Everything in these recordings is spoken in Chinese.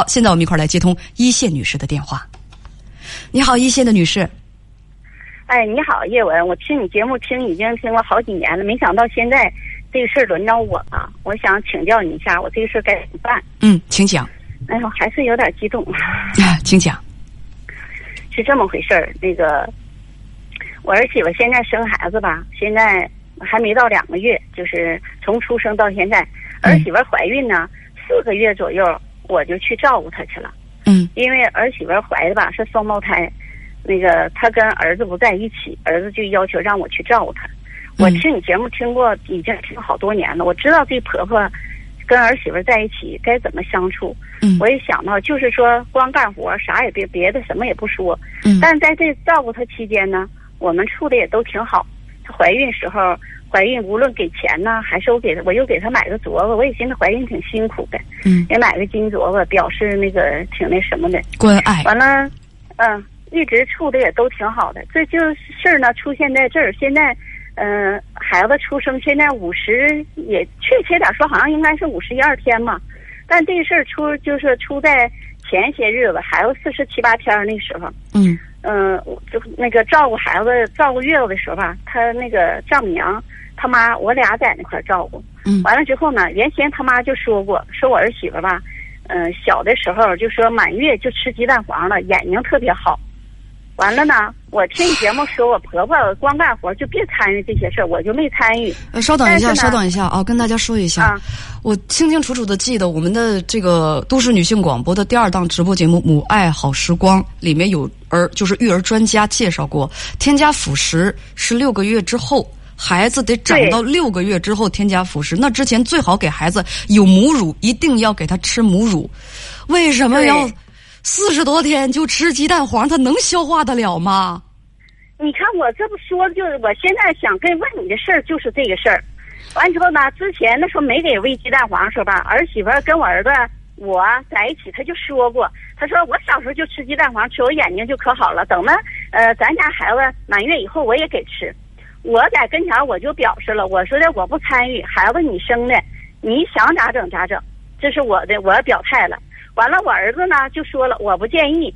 好，现在我们一块儿来接通一线女士的电话。你好，一线的女士。哎，你好，叶文，我听你节目听已经听了好几年了，没想到现在这个事儿轮到我了，我想请教你一下，我这个事儿该怎么办？嗯，请讲。哎呦，还是有点激动。啊，请讲。是这么回事儿，那个我儿媳妇现在生孩子吧，现在还没到两个月，就是从出生到现在，儿媳妇怀孕呢四个月左右。我就去照顾她去了，嗯，因为儿媳妇怀的吧是双胞胎，那个她跟儿子不在一起，儿子就要求让我去照顾她。我听你节目听过，已经听好多年了，我知道这婆婆跟儿媳妇在一起该怎么相处。嗯，我也想到，就是说光干活，啥也别别的，什么也不说。嗯，但是在这照顾她期间呢，我们处的也都挺好。她怀孕时候。怀孕无论给钱呢，还是我给她，我又给他买个镯子。我也寻思怀孕挺辛苦的，嗯，也买个金镯子，表示那个挺那什么的关爱。完了，嗯，一直处的也都挺好的。这就是事儿呢，出现在这儿。现在，嗯，孩子出生现在五十，也确切点说，好像应该是五十一二天嘛。但这事儿出就是出在前些日子，孩子四十七八天那时候，嗯嗯，就那个照顾孩子、照顾月子的时候吧，他那个丈母娘。他妈，我俩在那块照顾。嗯，完了之后呢，原先他妈就说过，说我儿媳妇吧，嗯，小的时候就说满月就吃鸡蛋黄了，眼睛特别好。完了呢，我听你节目说我婆婆光干活，就别参与这些事儿，我就没参与。呃，稍等一下，稍等一下啊，跟大家说一下，我清清楚楚的记得我们的这个都市女性广播的第二档直播节目《母爱好时光》里面有儿，就是育儿专家介绍过，添加辅食是六个月之后。孩子得长到六个月之后添加辅食，那之前最好给孩子有母乳，一定要给他吃母乳。为什么要四十多天就吃鸡蛋黄？他能消化得了吗？你看我这不说，就是我现在想跟问你的事儿就是这个事儿。完之后呢，之前那时候没给喂鸡蛋黄时候吧，儿媳妇跟我儿子我在一起，他就说过，他说我小时候就吃鸡蛋黄，吃我眼睛就可好了。等呢呃，咱家孩子满月以后，我也给吃。我在跟前我就表示了，我说的我不参与，孩子你生的，你想咋整咋整，这是我的，我要表态了。完了，我儿子呢就说了，我不建议。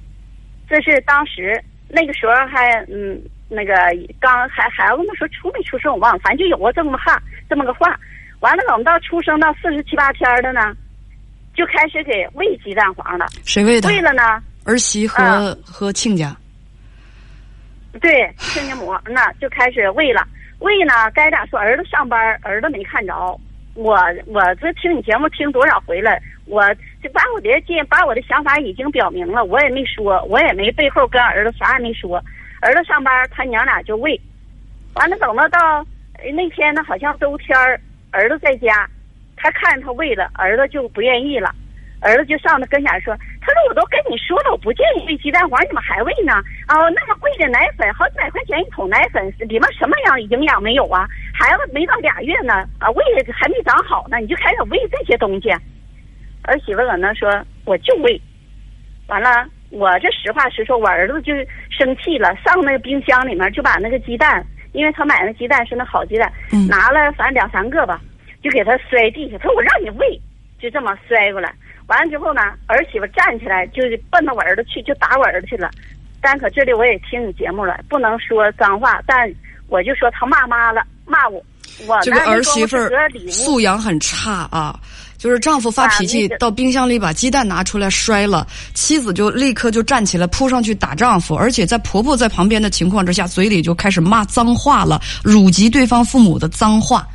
这是当时那个时候还嗯那个刚孩孩子那时候出没出生我忘了，反正就有过这么话这么个话。完了，等到出生到四十七八天的呢，就开始给喂鸡蛋黄了。谁喂的？喂了呢？儿媳和和亲家。对，亲家母那就开始喂了，喂呢，该咋说？儿子上班，儿子没看着。我我这听你节目听多少回了，我就把我的见把我的想法已经表明了，我也没说，我也没背后跟儿子啥也没说。儿子上班，他娘俩就喂，完了等到到那天呢，好像周天儿，子在家，他看他喂了，儿子就不愿意了。儿子就上他跟前说：“说我都跟你说了，我不建议喂鸡蛋黄，你怎么还喂呢？哦，那么贵的奶粉，好几百块钱一桶奶粉，里面什么样营养没有啊？孩子没到俩月呢，啊，胃还没长好呢，你就开始喂这些东西。”儿媳妇搁那说：“我就喂。”完了，我这实话实说，我儿子就生气了，上那个冰箱里面就把那个鸡蛋，因为他买那鸡蛋是那好鸡蛋，拿了反正两三个吧，就给他摔地下，他说：“我让你喂。”就这么摔过来。完了之后呢，儿媳妇站起来就奔着我儿子去，就打我儿子去了。但可这里我也听你节目了，不能说脏话，但我就说他骂妈了，骂我。我这个儿媳妇素养很差啊，就是丈夫发脾气，到冰箱里把鸡蛋拿出来摔了，妻子就立刻就站起来扑上去打丈夫，而且在婆婆在旁边的情况之下，嘴里就开始骂脏话了，辱及对方父母的脏话。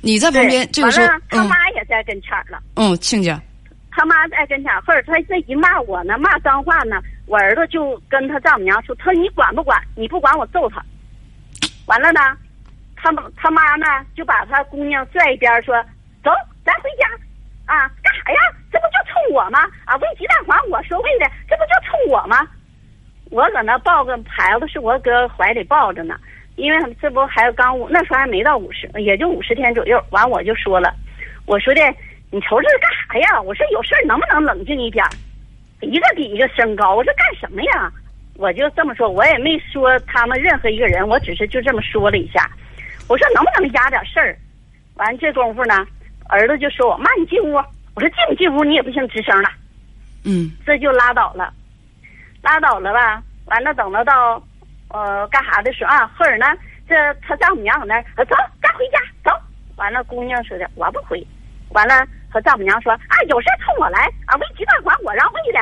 你在旁边这个时候，他妈也在跟前了。嗯，亲家。他妈在跟前，或者他这一骂我呢，骂脏话呢，我儿子就跟他丈母娘说：“他说你管不管？你不管我揍他。”完了呢，他他妈呢就把他姑娘拽一边说：“走，咱回家。啊，干啥呀？这不就冲我吗？啊，喂鸡蛋黄我说喂的，这不就冲我吗？我搁那抱个孩子，是我搁怀里抱着呢，因为这不孩子刚那时候还没到五十，也就五十天左右。完我就说了，我说的。”你瞅这是干啥呀？我说有事儿能不能冷静一点？一个比一个升高。我说干什么呀？我就这么说，我也没说他们任何一个人，我只是就这么说了一下。我说能不能压点事儿？完这功夫呢，儿子就说我妈你进屋。我说进不进屋你也不行吱声了。嗯，这就拉倒了，拉倒了吧。完了，等到到呃干啥的时候啊，后儿呢，这他丈母娘搁那儿，走，该回家走。完了，姑娘说的我不回。完了，和丈母娘说啊，有事冲我来啊，喂鸡蛋管我让喂的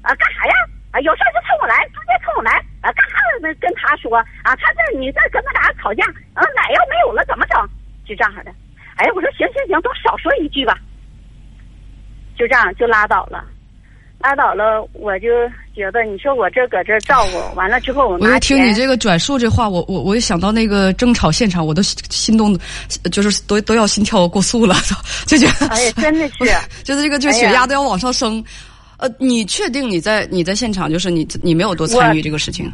啊，干啥呀？啊，有事就冲我来，直接冲我来啊，干啥？跟他说啊，他这你再跟他俩吵架，啊，奶要没有了怎么整？就这样的。哎，我说行行行，都少说一句吧。就这样就拉倒了，拉倒了，我就觉得你说我这搁这照顾完了之后，我我听你这个转述这话，我我我一想到那个争吵现场，我都心动，就是都都要心跳过速了，就觉得哎呀，真的是，就是这个这个血压都要往上升。呃，你确定你在你在现场，就是你你没有多参与这个事情？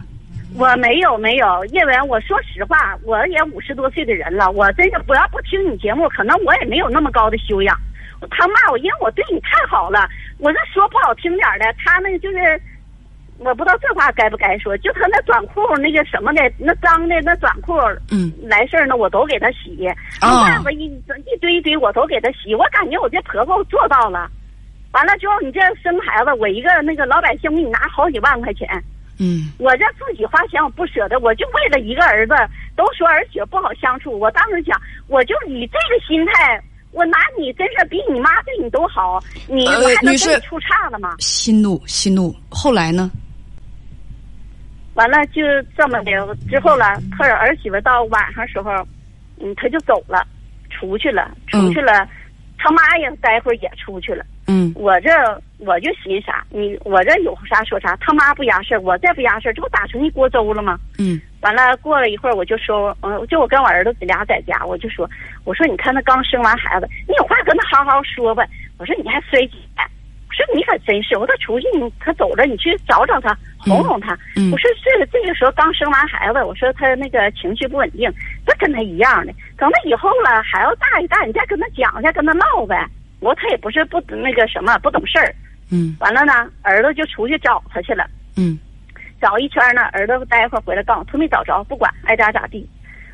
我没有没有，因为我说实话，我也五十多岁的人了，我真是我要不听你节目，可能我也没有那么高的修养。他骂我，因为我对你太好了。我这说不好听点的，他那就是我不知道这话该不该说，就他那短裤那个什么的，那脏的那短裤，嗯，来事儿呢，我都给他洗。袜子一一堆一堆，我都给他洗。我感觉我这婆婆做到了。完了之后，你这生孩子，我一个那个老百姓给你拿好几万块钱。嗯，我这自己花钱我不舍得，我就为了一个儿子，都说儿媳不好相处。我当时想，我就以这个心态，我拿你真是比你妈对你都好，你我还能跟你出岔了吗？心怒，心怒。后来呢？完了就这么的，之后了，他儿媳妇到晚上时候，嗯，他就走了，出去了，出去了，他妈也待会儿也出去了。嗯，我这我就寻啥，你我这有啥说啥，他妈不压事儿，我再不压事儿，这不打成一锅粥了吗？嗯，完了过了一会儿，我就说，嗯，就我跟我儿子俩在家，我就说，我说你看他刚生完孩子，你有话跟他好好说吧。我说你还摔跤，我说你可真是，我说出去你他走了，你去找找他，哄哄他。嗯，我说这这个时候刚生完孩子，我说他那个情绪不稳定，那跟他一样的，等他以后了孩子大一大，你再跟他讲，再跟他唠呗。我他也不是不那个什么不懂事儿，嗯，完了呢，儿子就出去找他去了，嗯，找一圈呢，儿子待会儿回来告诉他没找着，不管爱咋咋地。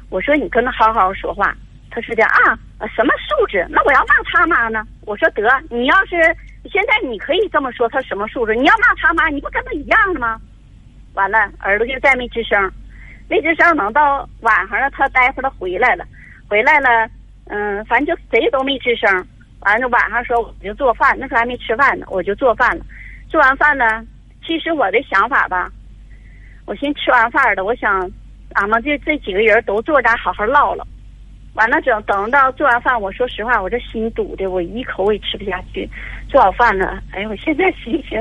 我说你跟他好好说话，他说的啊，什么素质？那我要骂他妈呢？我说得，你要是现在你可以这么说他什么素质？你要骂他妈，你不跟他一样的吗？完了，儿子就再没吱声，没吱声，等到晚上了，他待会儿他回来了，回来了，嗯，反正就谁都没吱声。完了晚上说我就做饭，那时候还没吃饭呢，我就做饭了。做完饭呢，其实我的想法吧，我寻吃完饭了，我想俺们这这几个人都坐这好好唠唠。完了等等到做完饭，我说实话，我这心堵的，我一口我也吃不下去。做好饭了，哎呦，我现在心情，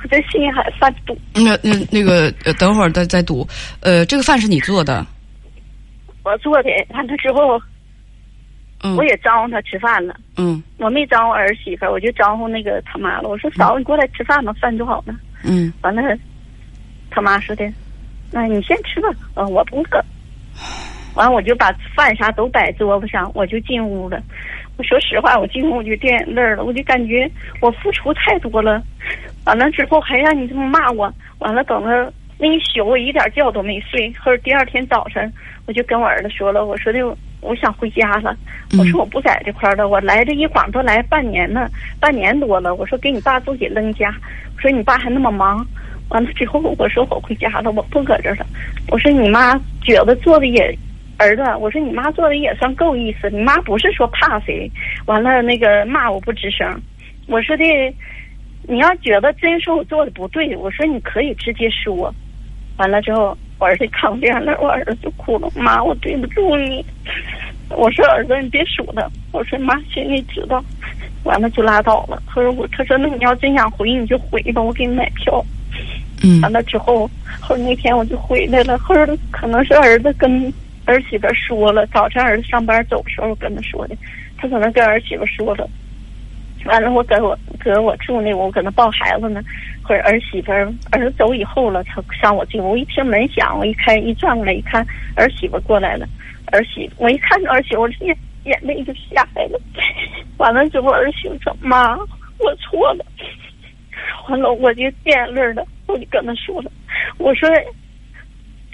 我这心还犯堵。那那那个，等会儿再再堵。呃，这个饭是你做的？我做的，完了之后。嗯，我也招呼他吃饭了。嗯，我没招呼儿媳妇，我就招呼那个他妈了。我说嫂子，你过来吃饭吧，饭做好了。嗯，完了，他妈说的，那你先吃吧。嗯，我不饿。完了，我就把饭啥都摆桌子上，我就进屋了。我说实话，我进屋我就掉眼泪了，我就感觉我付出太多了。完了之后还让你这么骂我，完了等了那一宿我一点觉都没睡。后第二天早晨，我就跟我儿子说了，我说的。我想回家了，我说我不在这块儿了，我来这一晃都来半年了，半年多了。我说给你爸自己扔家，我说你爸还那么忙。完了之后，我说我回家了，我不搁这了。我说你妈觉得做的也，儿子，我说你妈做的也算够意思。你妈不是说怕谁，完了那个骂我不吱声。我说的，你要觉得真说我做的不对，我说你可以直接说。完了之后。我儿子看我这样，我儿子就哭了。妈，我对不住你。我说儿子，你别说他。我说妈，心里知道。完了就拉倒了。他说我，他说那你要真想回，你就回吧，我给你买票。嗯。完了之后，后那天我就回来了。后可能是儿子跟儿媳妇说了，早晨儿子上班走的时候跟他说的，他可能跟儿媳妇说了。完了，我搁我搁我住那，我搁那抱孩子呢。或者儿媳妇儿儿走以后了，他上我进屋，我一听门响，我一开一转过来一看，儿媳妇过来了。儿媳我一看儿媳妇，眼眼泪就下来了。完了之后，儿媳妇说：“妈，我错了。”完了，我就掉眼泪了。我就跟他说了：“我说，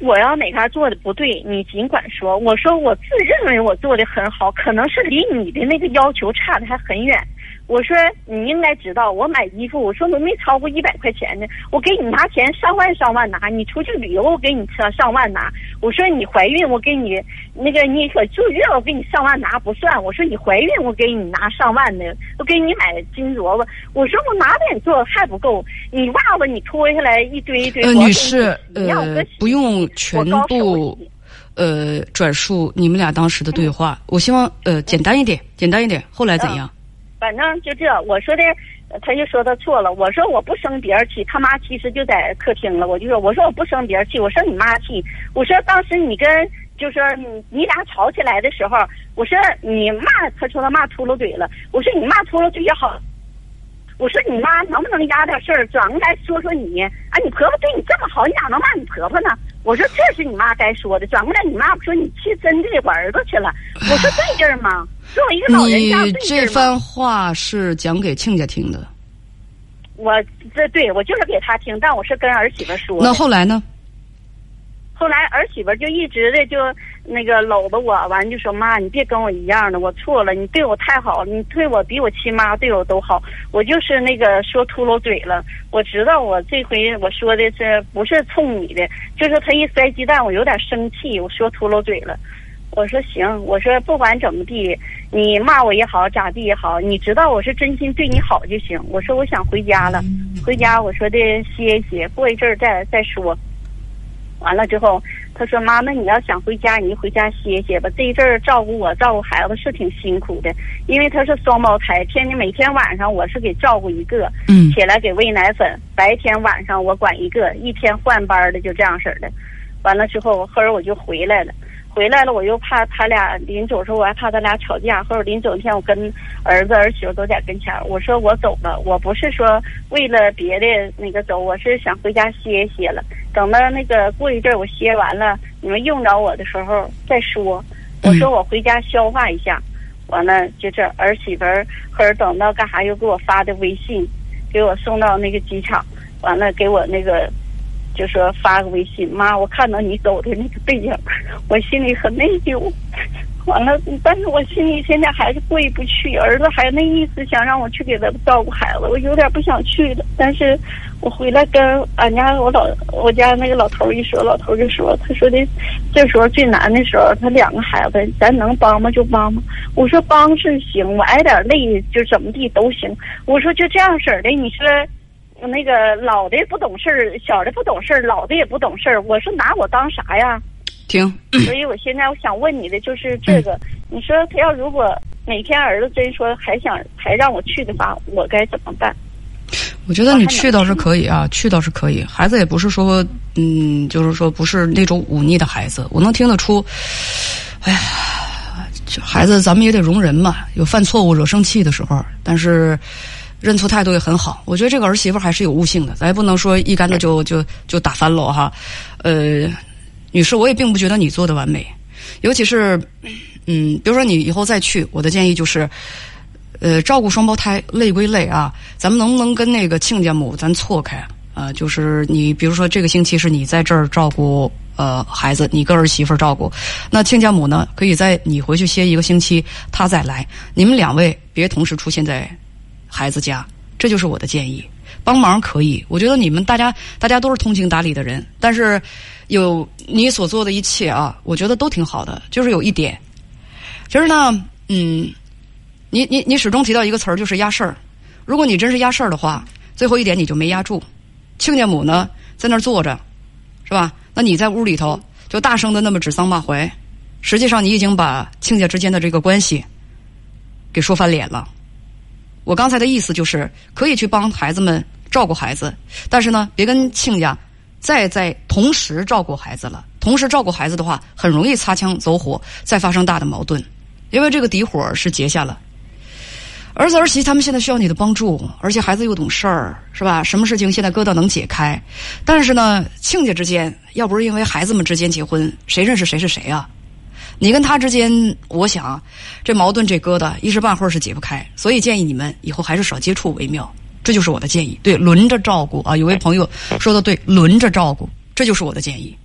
我要哪嘎做的不对，你尽管说。我说我自认为我做的很好，可能是离你的那个要求差的还很远。”我说你应该知道，我买衣服，我说都没超过一百块钱的，我给你拿钱上万上万拿。你出去旅游，我给你车上万拿。我说你怀孕，我给你那个你可住院，我给你上万拿不算。我说你怀孕，我给你拿上万的，我给你买金镯子。我说我哪点做还不够？你袜子你脱下来一堆一堆。呃，女士，呃，不用全部。呃，转述你们俩当时的对话，我希望呃简单一点，简单一点。后来怎样？反正就这，我说的，他就说他错了。我说我不生别人气，他妈其实就在客厅了。我就说，我说我不生别人气，我生你妈气。我说当时你跟就说你你俩吵起来的时候，我说你骂，他说他骂秃噜嘴了。我说你骂秃噜嘴也好。我说你妈能不能压点事儿，转过来说说你？啊，你婆婆对你这么好，你咋能骂你婆婆呢？我说这是你妈该说的。转过来，你妈不说你去针对我儿子去了。我说对劲儿吗？作为一个老人家，你这番话是讲给亲家听的。我这对我就是给他听，但我是跟儿媳妇说。那后来呢？后来儿媳妇就一直的就那个搂着我，完就说妈，你别跟我一样的，我错了，你对我太好了，你对我比我亲妈对我都好，我就是那个说秃噜嘴了。我知道我这回我说的是不是冲你的，就是他一摔鸡蛋，我有点生气，我说秃噜嘴了。我说行，我说不管怎么地，你骂我也好，咋地也好，你知道我是真心对你好就行。我说我想回家了，回家我说的歇歇，过一阵儿再再说。完了之后，他说：“妈那，你要想回家，你就回家歇歇吧。这一阵儿照顾我、照顾孩子是挺辛苦的，因为他是双胞胎，天天每天晚上我是给照顾一个，嗯，起来给喂奶粉，白天晚上我管一个，一天换班的，就这样式儿的。完了之后，后儿我就回来了。”回来了，我又怕他俩临走时候，我还怕他俩吵架。或者临走那天，我跟儿子儿媳妇都在跟前儿，我说我走了，我不是说为了别的那个走，我是想回家歇歇了。等到那个过一阵儿我歇完了，你们用着我的时候再说。我说我回家消化一下，完了就这儿媳妇儿或者等到干啥又给我发的微信，给我送到那个机场，完了给我那个。就说发个微信，妈，我看到你走的那个背影，我心里很内疚。完了，但是我心里现在还是过意不去。儿子还那意思想让我去给他照顾孩子，我有点不想去了。但是我回来跟俺家我老我家那个老头一说，老头就说，他说的这时候最难的时候，他两个孩子，咱能帮吗就帮吗。我说帮是行，我挨点累就怎么地都行。我说就这样式的，你说。那个老的不懂事儿，小的不懂事儿，老的也不懂事儿。我说拿我当啥呀？停。所以我现在我想问你的就是这个，你说他要如果哪天儿子真说还想还让我去的话，我该怎么办？我觉得你去倒是可以啊，去倒是可以。孩子也不是说，嗯，就是说不是那种忤逆的孩子，我能听得出。哎呀，孩子咱们也得容人嘛，有犯错误惹生气的时候，但是。认错态度也很好，我觉得这个儿媳妇还是有悟性的，咱也不能说一竿子就就就打翻了哈。呃，女士，我也并不觉得你做的完美，尤其是嗯，比如说你以后再去，我的建议就是，呃，照顾双胞胎累归累啊，咱们能不能跟那个亲家母咱错开啊？就是你比如说这个星期是你在这儿照顾呃孩子，你跟儿媳妇照顾，那亲家母呢，可以在你回去歇一个星期，她再来，你们两位别同时出现在。孩子家，这就是我的建议。帮忙可以，我觉得你们大家大家都是通情达理的人，但是有你所做的一切啊，我觉得都挺好的。就是有一点，其实呢，嗯，你你你始终提到一个词儿，就是压事儿。如果你真是压事儿的话，最后一点你就没压住。亲家母呢在那儿坐着，是吧？那你在屋里头就大声的那么指桑骂槐，实际上你已经把亲家之间的这个关系给说翻脸了。我刚才的意思就是，可以去帮孩子们照顾孩子，但是呢，别跟亲家再在同时照顾孩子了。同时照顾孩子的话，很容易擦枪走火，再发生大的矛盾，因为这个底火是结下了。儿子儿媳他们现在需要你的帮助，而且孩子又懂事儿，是吧？什么事情现在疙瘩能解开？但是呢，亲家之间要不是因为孩子们之间结婚，谁认识谁是谁啊？你跟他之间，我想，这矛盾这疙瘩一时半会儿是解不开，所以建议你们以后还是少接触为妙。这就是我的建议。对，轮着照顾啊！有位朋友说的对，轮着照顾，这就是我的建议。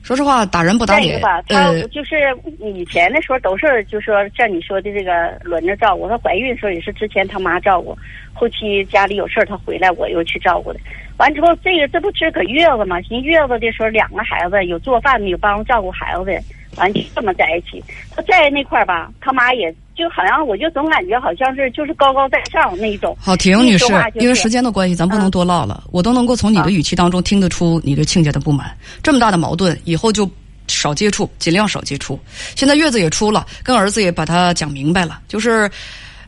说实话，打人不打脸。吧，他就是以前的时候都是就说像你说的这个轮着照顾。她怀孕的时候也是之前他妈照顾，后期家里有事儿她回来我又去照顾的。完之后这个这不是搁月子吗？人月子的时候两个孩子有做饭的，有帮照顾孩子的，完就这么在一起。他在那块儿吧，他妈也就好像我就总感觉好像是就是高高在上那一种。好，婷女士，因为时间的关系，咱不能多唠了。我都能够从你的语气当中听得出你对亲家的不满。这么大的矛盾，以后就。少接触，尽量少接触。现在月子也出了，跟儿子也把他讲明白了，就是，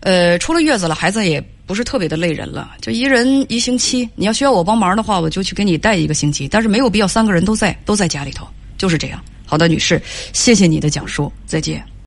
呃，出了月子了，孩子也不是特别的累人了，就一人一星期。你要需要我帮忙的话，我就去给你带一个星期，但是没有必要三个人都在都在家里头，就是这样。好的，女士，谢谢你的讲述，再见。